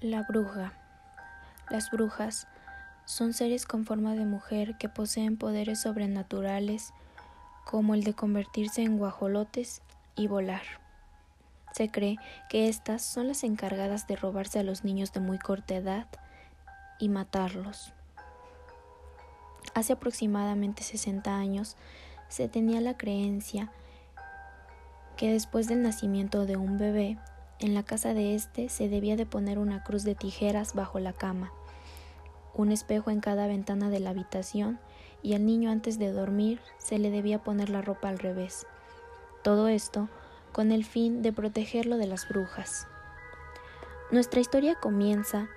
La bruja. Las brujas son seres con forma de mujer que poseen poderes sobrenaturales como el de convertirse en guajolotes y volar. Se cree que estas son las encargadas de robarse a los niños de muy corta edad y matarlos. Hace aproximadamente 60 años se tenía la creencia que después del nacimiento de un bebé en la casa de éste se debía de poner una cruz de tijeras bajo la cama, un espejo en cada ventana de la habitación y al niño antes de dormir se le debía poner la ropa al revés. Todo esto con el fin de protegerlo de las brujas. Nuestra historia comienza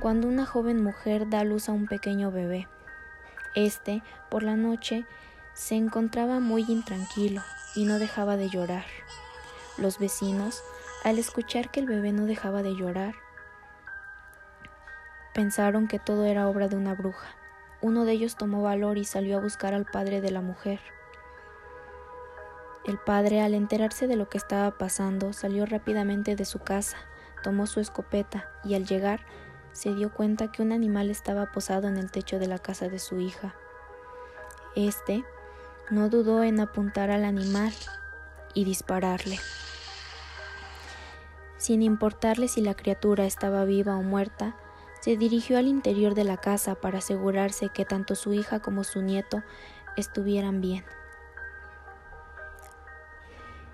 cuando una joven mujer da luz a un pequeño bebé. Este, por la noche, se encontraba muy intranquilo y no dejaba de llorar. Los vecinos al escuchar que el bebé no dejaba de llorar, pensaron que todo era obra de una bruja. Uno de ellos tomó valor y salió a buscar al padre de la mujer. El padre, al enterarse de lo que estaba pasando, salió rápidamente de su casa, tomó su escopeta y al llegar se dio cuenta que un animal estaba posado en el techo de la casa de su hija. Este no dudó en apuntar al animal y dispararle sin importarle si la criatura estaba viva o muerta, se dirigió al interior de la casa para asegurarse que tanto su hija como su nieto estuvieran bien.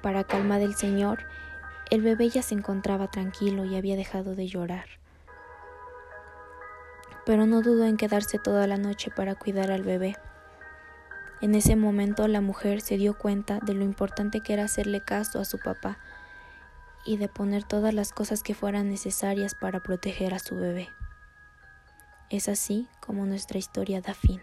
Para calma del Señor, el bebé ya se encontraba tranquilo y había dejado de llorar. Pero no dudó en quedarse toda la noche para cuidar al bebé. En ese momento la mujer se dio cuenta de lo importante que era hacerle caso a su papá y de poner todas las cosas que fueran necesarias para proteger a su bebé. Es así como nuestra historia da fin.